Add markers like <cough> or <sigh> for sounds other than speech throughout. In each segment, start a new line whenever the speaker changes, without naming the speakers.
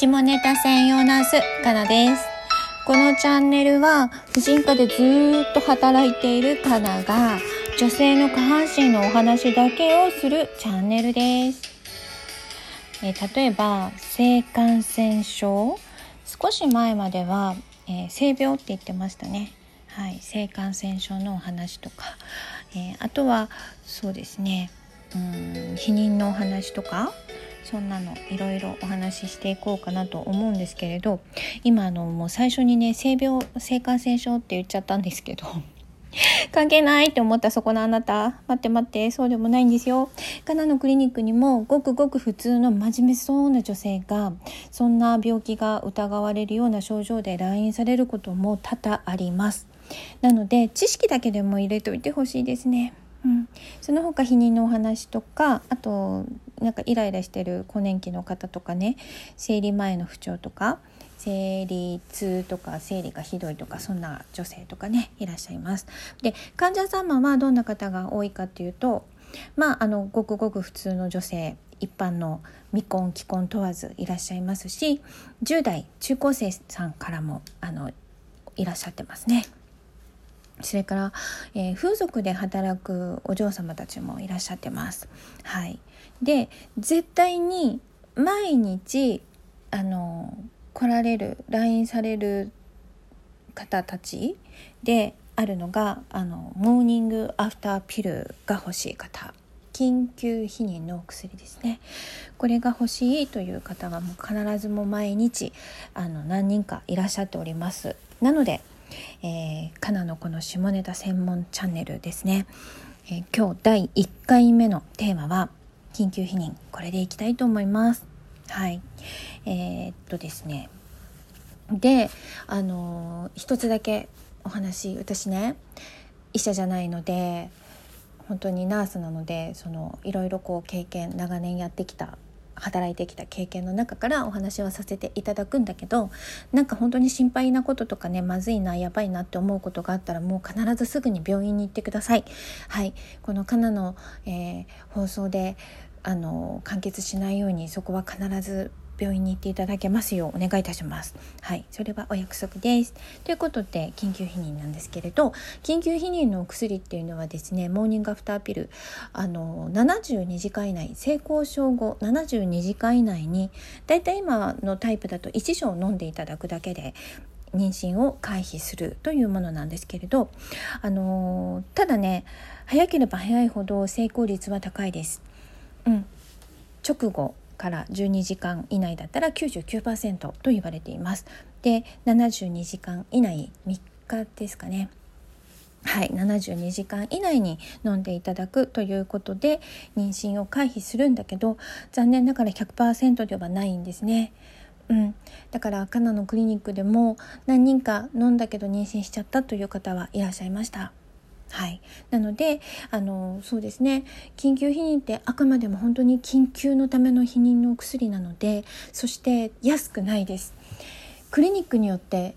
下ネタ専用ナースかなです。このチャンネルは婦人科でずっと働いているかなが女性の下半身のお話だけをするチャンネルです。え例えば性感染症。少し前までは、えー、性病って言ってましたね。はい、性感染症のお話とか、えー、あとはそうですね。うん避妊のお話とか。そんなのいろいろお話ししていこうかなと思うんですけれど今あのもう最初にね性病性感染症って言っちゃったんですけど <laughs> 関係ないって思ったそこのあなた。待って待ってそうでもないんですよ。カナのクリニックにもごくごく普通の真面目そうな女性がそんな病気が疑われるような症状で来院されることも多々あります。なので知識だけでも入れておいてほしいですね。うん、その他避妊のお話とかあとなんかイライラしてる更年期の方とかね生理前の不調とか生理痛とか生理がひどいとかそんな女性とかねいらっしゃいます。で患者様はどんな方が多いかっていうとまああのごくごく普通の女性一般の未婚既婚問わずいらっしゃいますし10代中高生さんからもあのいらっしゃってますね。それから、えー、風俗で働くお嬢様たちもいらっしゃってます。はい、で絶対に毎日あの来られる来院される方たちであるのがあのモーニングアフターピルが欲しい方。緊急避妊のお薬ですね。これが欲しいという方がもう必ずも毎日あの何人かいらっしゃっております。なのでえー、カナのこの下ネタ専門チャンネルですね、えー、今日第1回目のテーマは緊急避妊これでいきたいと思います。はい。えー、っとですね。であの一つだけお話私ね医者じゃないので本当にナースなのでそのいろいろこう経験長年やってきた働いてきた経験の中からお話はさせていただくんだけどなんか本当に心配なこととかねまずいなやばいなって思うことがあったらもう必ずすぐに病院に行ってください。はいこのカナの、えー、放送であの完結しないようにそこは必ず病院に行っていただけますようお願いいたします。はい、それはお約束です。ということで緊急避妊なんですけれど緊急避妊のお薬っていうのはですねモーニングアフターピルあの72時間以内性交渉後72時間以内にだいたい今のタイプだと1錠飲んでいただくだけで妊娠を回避するというものなんですけれど、あのただね早ければ早いほど成功率は高いです。うん、直後から12時間以内だったら99%と言われています。で72時間以内3日ですかね。はい、72時間以内に飲んでいただくということで妊娠を回避するんだけど残念ながら100%ではないんですね。うん、だからカナのクリニックでも何人か飲んだけど妊娠しちゃったという方はいらっしゃいました。はい、なのであのそうですね。緊急避妊ってあくまでも本当に緊急のための避妊のお薬なのでそして安くないです。クリニックによって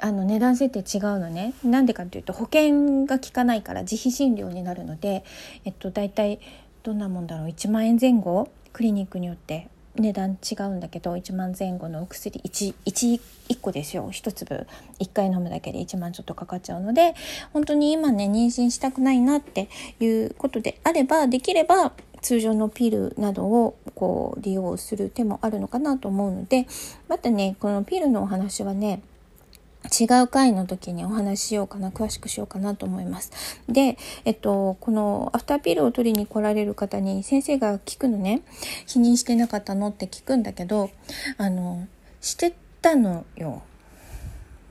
あの値段設定違うのね。なんでかというと保険が効かないから自費診療になるので、えっと、大体どんなもんだろう。1万円前後？クリニックによって値段違うんだけど1万前後のお薬 1, 1, 1個ですよ。1粒。1回飲むだけで1万ちょっとかかっちゃうので本当に今ね妊娠したくないなっていうことであればできれば通常のピルなどをこう利用する手もあるのかなと思うのでまたねこのピルのお話はね違う回の時にお話ししようかな、詳しくしようかなと思います。で、えっと、このアフターピールを取りに来られる方に先生が聞くのね、否認してなかったのって聞くんだけど、あの、してたのよ。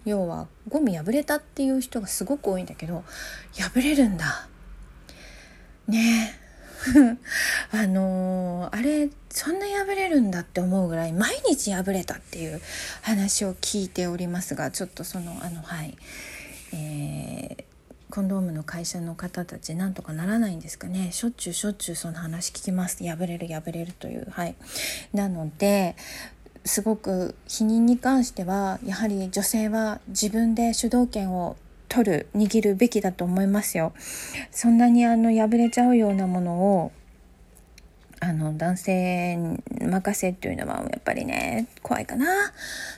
要は、ゴミ破れたっていう人がすごく多いんだけど、破れるんだ。ねえ。<laughs> あのー、あれそんな破れるんだって思うぐらい毎日破れたっていう話を聞いておりますがちょっとそのあのはい。えーコンドームの会社の方たちなんとかならないんですかね。しょっちゅうしょっちゅうその話聞きます。破れる破れるというはい。なのですごく避妊に関してはやはり女性は自分で主導権を取る握るべきだと思いますよ。そんなにあの破れちゃうようなものをあの男性任せっていうのはやっぱりね怖いかな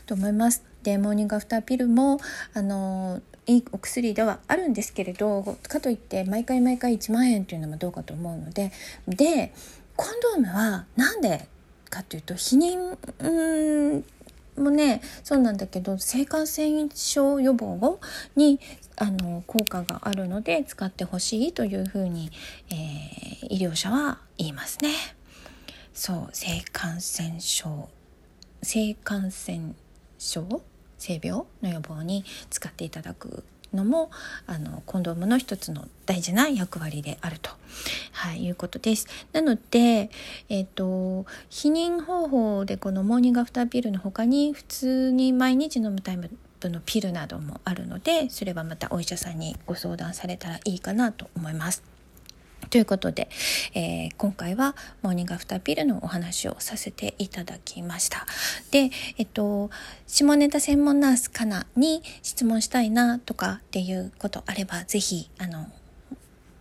と思います。でモーニングアフターピルもあのいいお薬ではあるんですけれどかといって毎回毎回1万円っていうのもどうかと思うのででコンドームは何でかというと避妊もねそうなんだけど性感染症予防にあの効果があるので使ってほしいというふうに、えー、医療者は言いますね。そう性感染症性感染症？性病の予防に使っていただくのもあのコンドームの一つの大事な役割であると、はい、いうことです。なので、えーと、避妊方法でこのモーニングアフターピルの他に普通に毎日飲むタイムのピルなどもあるのでそれはまたお医者さんにご相談されたらいいかなと思います。ということで、えー、今回はモーニングアフターピルのお話をさせていただきました。で、えっと、下ネタ専門ナースかなに質問したいなとかっていうことあれば、ぜひ、あの、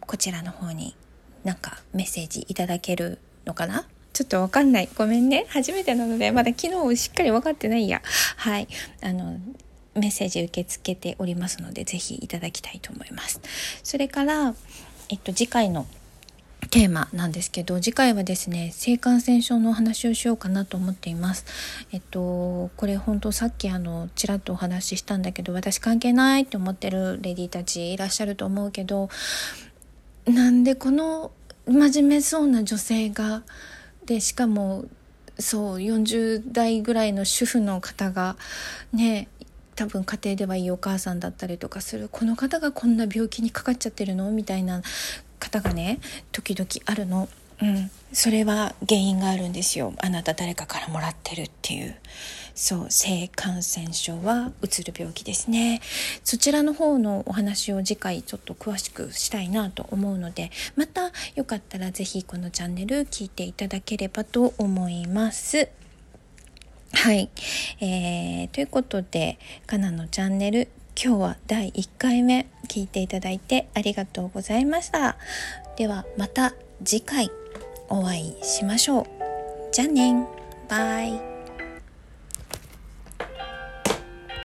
こちらの方になんかメッセージいただけるのかな？ちょっとわかんない。ごめんね。初めてなので、まだ昨日しっかり分かってないや。はい。あの、メッセージ受け付けておりますので、ぜひいただきたいと思います。それから、えっと、次回のテーマなんですけど次回はですね性感染症のお話をしようかなと思っています。えっとこれ本当さっきあのちらっとお話ししたんだけど私関係ないって思ってるレディーたちいらっしゃると思うけどなんでこの真面目そうな女性がでしかもそう40代ぐらいの主婦の方がね多分家庭ではいいお母さんだったりとかするこの方がこんな病気にかかっちゃってるの？みたいな方がね時々あるの。うん、それは原因があるんですよ。あなた誰かからもらってるっていう。そう。性感染症はうつる病気ですね。そちらの方のお話を次回ちょっと詳しくしたいなと思うのでまたよかったら是非このチャンネル聞いていただければと思います。はい、えー、ということでかなのチャンネル今日は第1回目聞いていただいてありがとうございました。ではまた次回お会いしましょう。じゃあねバイ。